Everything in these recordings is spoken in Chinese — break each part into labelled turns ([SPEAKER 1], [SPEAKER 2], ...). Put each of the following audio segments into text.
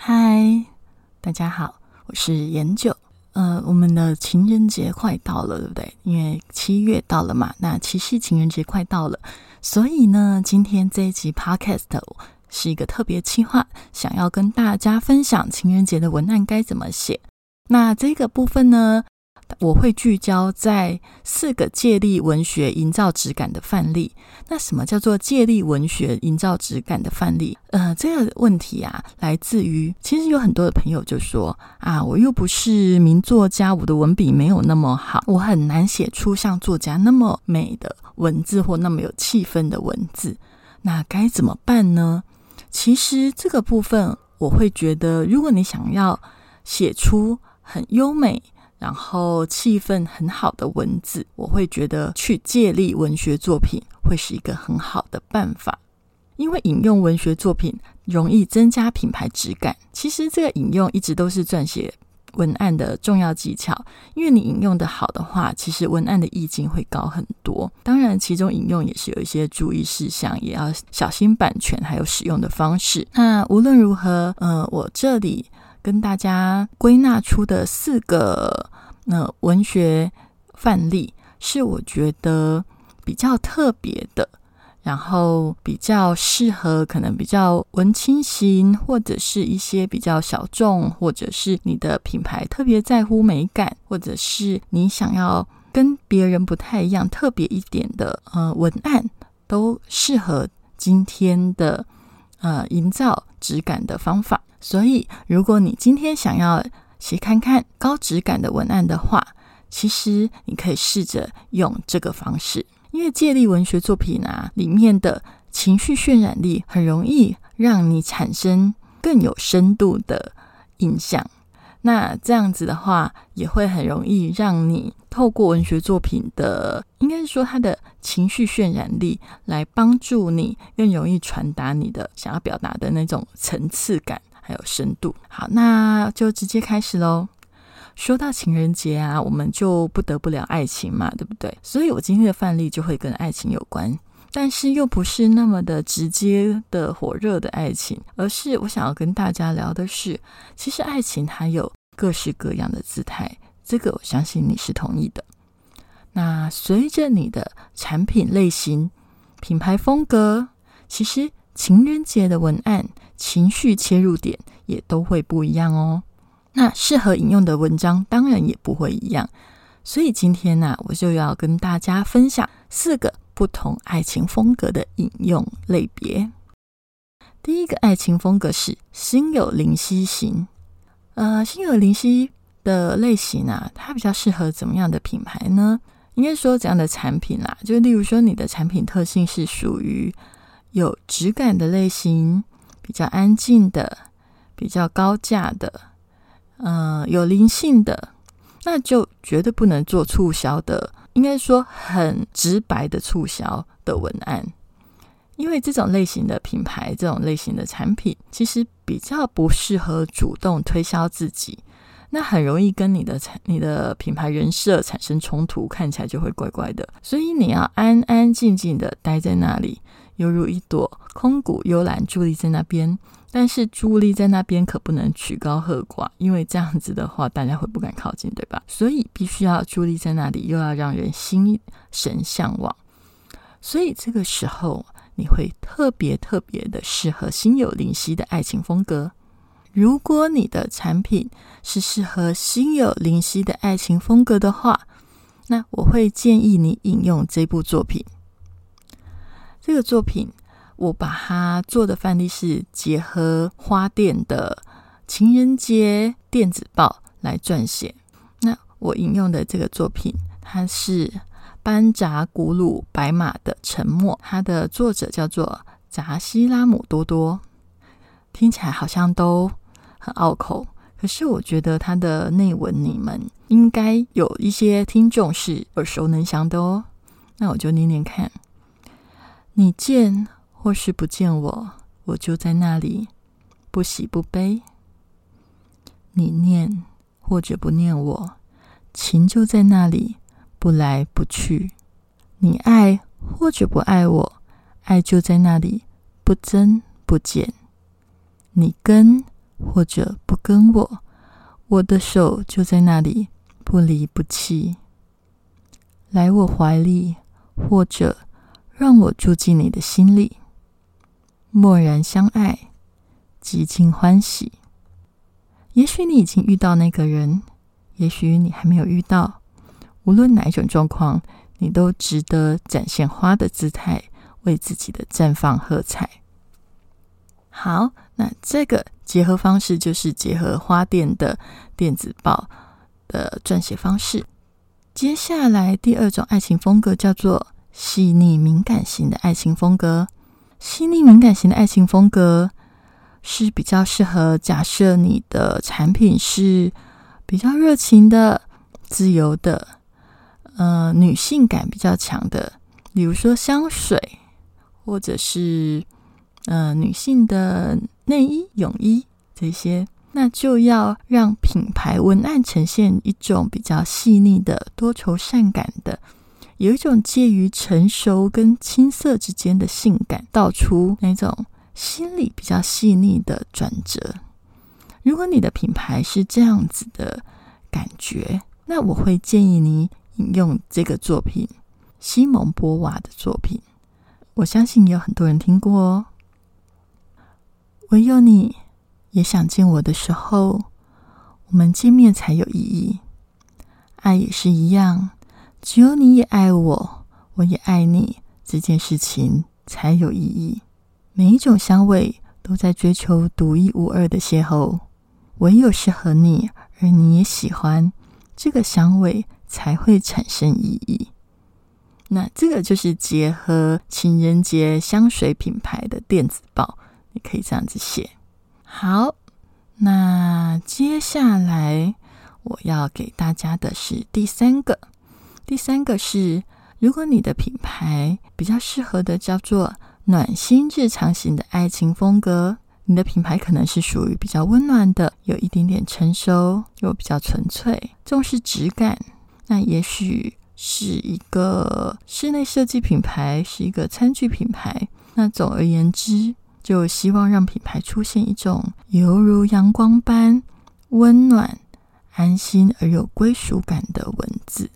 [SPEAKER 1] 嗨，大家好，我是颜九。呃，我们的情人节快到了，对不对？因为七月到了嘛，那七夕情人节快到了，所以呢，今天这一集 Podcast 是一个特别企划，想要跟大家分享情人节的文案该怎么写。那这个部分呢？我会聚焦在四个借力文学营造质感的范例。那什么叫做借力文学营造质感的范例？呃，这个问题啊，来自于其实有很多的朋友就说啊，我又不是名作家，我的文笔没有那么好，我很难写出像作家那么美的文字或那么有气氛的文字。那该怎么办呢？其实这个部分，我会觉得，如果你想要写出很优美。然后气氛很好的文字，我会觉得去借力文学作品会是一个很好的办法，因为引用文学作品容易增加品牌质感。其实这个引用一直都是撰写文案的重要技巧，因为你引用的好的话，其实文案的意境会高很多。当然，其中引用也是有一些注意事项，也要小心版权还有使用的方式。那无论如何，呃，我这里。跟大家归纳出的四个那文学范例，是我觉得比较特别的，然后比较适合可能比较文青型，或者是一些比较小众，或者是你的品牌特别在乎美感，或者是你想要跟别人不太一样、特别一点的呃文案，都适合今天的呃营造质感的方法。所以，如果你今天想要写看看高质感的文案的话，其实你可以试着用这个方式。因为借力文学作品啊，里面的情绪渲染力很容易让你产生更有深度的印象。那这样子的话，也会很容易让你透过文学作品的，应该是说它的情绪渲染力，来帮助你更容易传达你的想要表达的那种层次感。还有深度，好，那就直接开始喽。说到情人节啊，我们就不得不聊爱情嘛，对不对？所以我今天的范例就会跟爱情有关，但是又不是那么的直接的火热的爱情，而是我想要跟大家聊的是，其实爱情它有各式各样的姿态，这个我相信你是同意的。那随着你的产品类型、品牌风格，其实情人节的文案。情绪切入点也都会不一样哦。那适合引用的文章当然也不会一样。所以今天呢，我就要跟大家分享四个不同爱情风格的引用类别。第一个爱情风格是心有灵犀型。呃，心有灵犀的类型啊，它比较适合怎么样的品牌呢？应该说怎样的产品啦？就例如说，你的产品特性是属于有质感的类型。比较安静的，比较高价的，嗯，有灵性的，那就绝对不能做促销的。应该说很直白的促销的文案，因为这种类型的品牌，这种类型的产品，其实比较不适合主动推销自己，那很容易跟你的产、你的品牌人设产生冲突，看起来就会怪怪的。所以你要安安静静的待在那里。犹如一朵空谷幽兰伫立在那边，但是伫立在那边可不能曲高和寡，因为这样子的话，大家会不敢靠近，对吧？所以必须要伫立在那里，又要让人心神向往。所以这个时候，你会特别特别的适合心有灵犀的爱情风格。如果你的产品是适合心有灵犀的爱情风格的话，那我会建议你引用这部作品。这个作品，我把它做的范例是结合花店的情人节电子报来撰写。那我引用的这个作品，它是班扎古鲁白马的沉默，它的作者叫做扎西拉姆多多。听起来好像都很拗口。可是我觉得它的内文，你们应该有一些听众是耳熟能详的哦。那我就念念看：你见或是不见我，我就在那里，不喜不悲；你念或者不念我，情就在那里，不来不去；你爱或者不爱我，爱就在那里，不增不减；你跟。或者不跟我，我的手就在那里，不离不弃。来我怀里，或者让我住进你的心里，默然相爱，极尽欢喜。也许你已经遇到那个人，也许你还没有遇到。无论哪一种状况，你都值得展现花的姿态，为自己的绽放喝彩。好，那这个。结合方式就是结合花店的电子报的撰写方式。接下来第二种爱情风格叫做细腻敏感型的爱情风格。细腻敏感型的爱情风格是比较适合假设你的产品是比较热情的、自由的，呃，女性感比较强的，比如说香水，或者是呃女性的。内衣、泳衣这些，那就要让品牌文案呈现一种比较细腻的、多愁善感的，有一种介于成熟跟青涩之间的性感，道出那种心理比较细腻的转折。如果你的品牌是这样子的感觉，那我会建议你引用这个作品——西蒙波娃的作品。我相信有很多人听过哦。唯有你也想见我的时候，我们见面才有意义。爱也是一样，只有你也爱我，我也爱你，这件事情才有意义。每一种香味都在追求独一无二的邂逅，唯有适合你，而你也喜欢这个香味，才会产生意义。那这个就是结合情人节香水品牌的电子报。你可以这样子写。好，那接下来我要给大家的是第三个。第三个是，如果你的品牌比较适合的叫做暖心日常型的爱情风格，你的品牌可能是属于比较温暖的，有一点点成熟，又比较纯粹，重视质感。那也许是一个室内设计品牌，是一个餐具品牌。那总而言之。就希望让品牌出现一种犹如阳光般温暖、安心而有归属感的文字。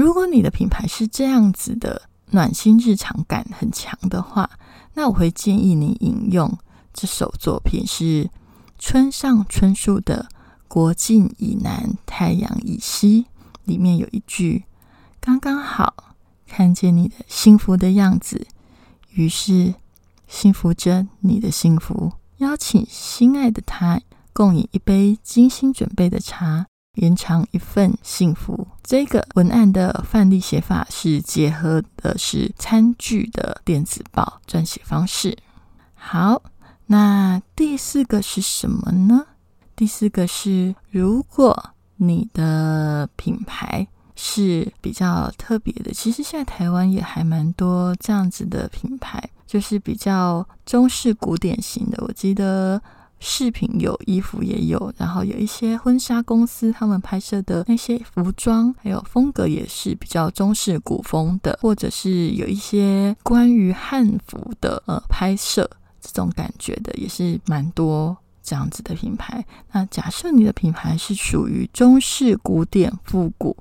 [SPEAKER 1] 如果你的品牌是这样子的暖心日常感很强的话，那我会建议你引用这首作品是村上春树的《国境以南，太阳以西》里面有一句：“刚刚好看见你的幸福的样子，于是。”幸福着你的幸福，邀请心爱的他共饮一杯精心准备的茶，延长一份幸福。这个文案的范例写法是结合的是餐具的电子报撰写方式。好，那第四个是什么呢？第四个是，如果你的品牌是比较特别的，其实现在台湾也还蛮多这样子的品牌。就是比较中式古典型的，我记得饰品有，衣服也有，然后有一些婚纱公司他们拍摄的那些服装，还有风格也是比较中式古风的，或者是有一些关于汉服的呃拍摄这种感觉的，也是蛮多这样子的品牌。那假设你的品牌是属于中式古典复古。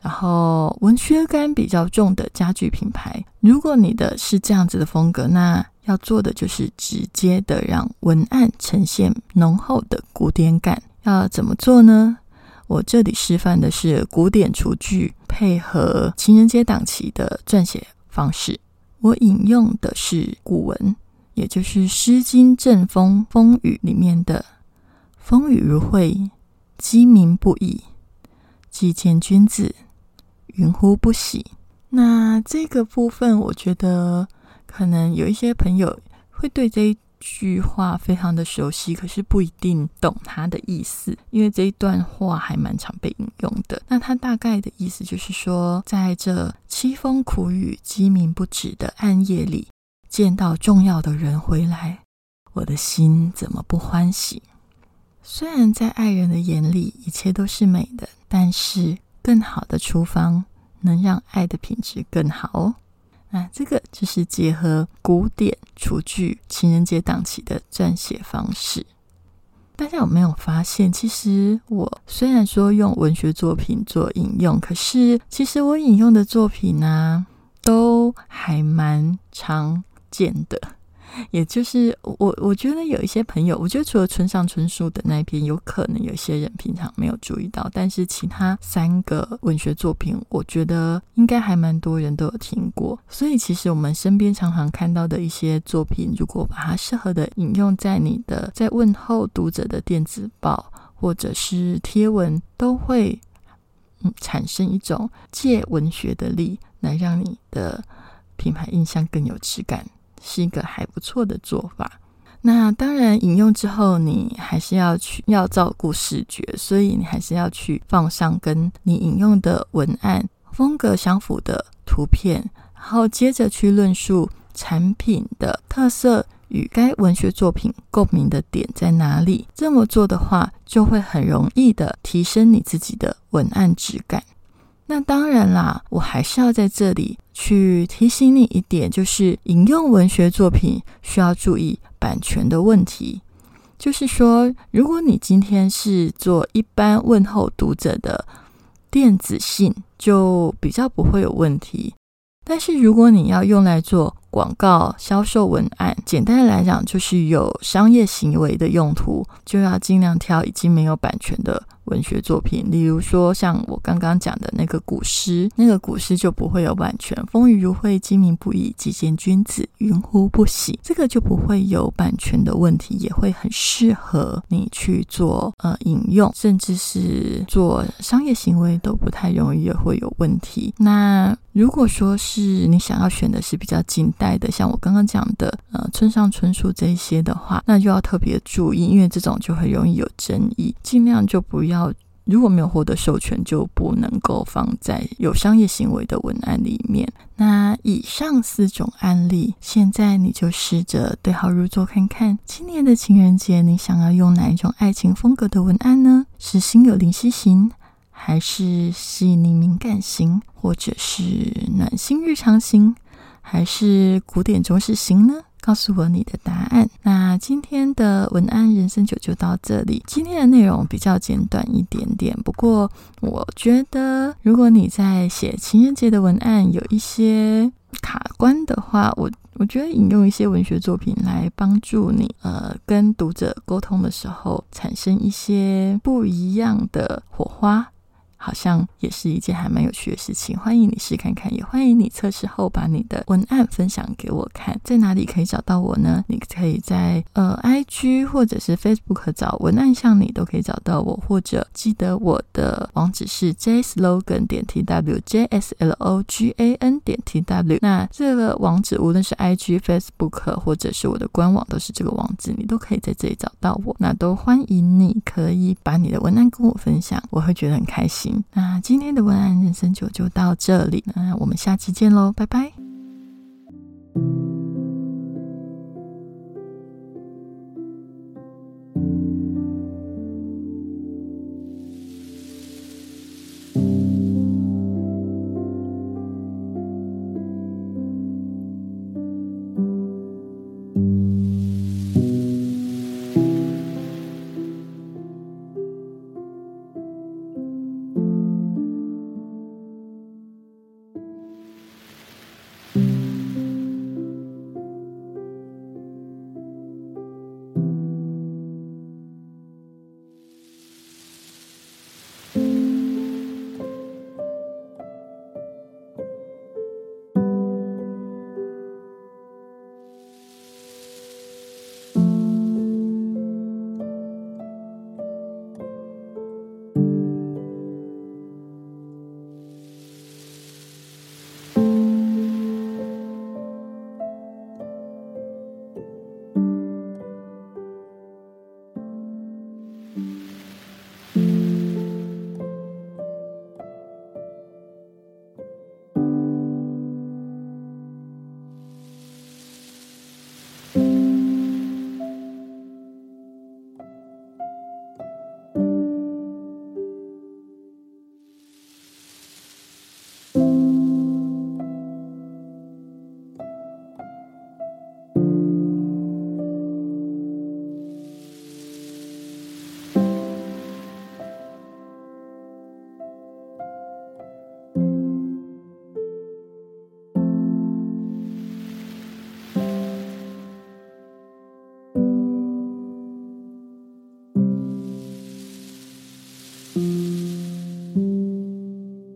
[SPEAKER 1] 然后文学感比较重的家具品牌，如果你的是这样子的风格，那要做的就是直接的让文案呈现浓厚的古典感。要怎么做呢？我这里示范的是古典厨具配合情人节档期的撰写方式。我引用的是古文，也就是《诗经·正风·风雨》里面的“风雨如晦，鸡鸣不已，既见君子。”云乎不喜。那这个部分，我觉得可能有一些朋友会对这一句话非常的熟悉，可是不一定懂它的意思，因为这一段话还蛮常被引用的。那它大概的意思就是说，在这凄风苦雨、鸡鸣不止的暗夜里，见到重要的人回来，我的心怎么不欢喜？虽然在爱人的眼里一切都是美的，但是更好的厨房能让爱的品质更好哦。那这个就是结合古典厨具情人节档期的撰写方式。大家有没有发现，其实我虽然说用文学作品做引用，可是其实我引用的作品呢，都还蛮常见的。也就是我，我觉得有一些朋友，我觉得除了村上春树的那一篇，有可能有些人平常没有注意到，但是其他三个文学作品，我觉得应该还蛮多人都有听过。所以其实我们身边常常看到的一些作品，如果把它适合的引用在你的在问候读者的电子报或者是贴文，都会嗯产生一种借文学的力，来让你的品牌印象更有质感。是一个还不错的做法。那当然，引用之后你还是要去要照顾视觉，所以你还是要去放上跟你引用的文案风格相符的图片，然后接着去论述产品的特色与该文学作品共鸣的点在哪里。这么做的话，就会很容易的提升你自己的文案质感。那当然啦，我还是要在这里去提醒你一点，就是引用文学作品需要注意版权的问题。就是说，如果你今天是做一般问候读者的电子信，就比较不会有问题。但是如果你要用来做广告销售文案，简单的来讲，就是有商业行为的用途，就要尽量挑已经没有版权的。文学作品，例如说像我刚刚讲的那个古诗，那个古诗就不会有版权。风雨如晦，鸡鸣不已，几见君子，云乎不喜，这个就不会有版权的问题，也会很适合你去做呃引用，甚至是做商业行为都不太容易也会有问题。那如果说是你想要选的是比较近的，像我刚刚讲的呃村上春树这些的话，那就要特别注意，因为这种就很容易有争议，尽量就不。要如果没有获得授权，就不能够放在有商业行为的文案里面。那以上四种案例，现在你就试着对号入座看看。今年的情人节，你想要用哪一种爱情风格的文案呢？是心有灵犀型，还是细腻敏感型，或者是暖心日常型，还是古典中式型呢？告诉我你的答案。那今天的文案人生九就到这里。今天的内容比较简短一点点，不过我觉得如果你在写情人节的文案有一些卡关的话，我我觉得引用一些文学作品来帮助你，呃，跟读者沟通的时候产生一些不一样的火花。好像也是一件还蛮有趣的事情，欢迎你试看看，也欢迎你测试后把你的文案分享给我看。在哪里可以找到我呢？你可以在呃 IG 或者是 Facebook 找文案像你都可以找到我，或者记得我的网址是 jslogan 点 tw，jslogan 点 tw。那这个网址无论是 IG、Facebook 或者是我的官网都是这个网址，你都可以在这里找到我。那都欢迎你可以把你的文案跟我分享，我会觉得很开心。那今天的文案人生九就到这里，那我们下期见喽，拜拜。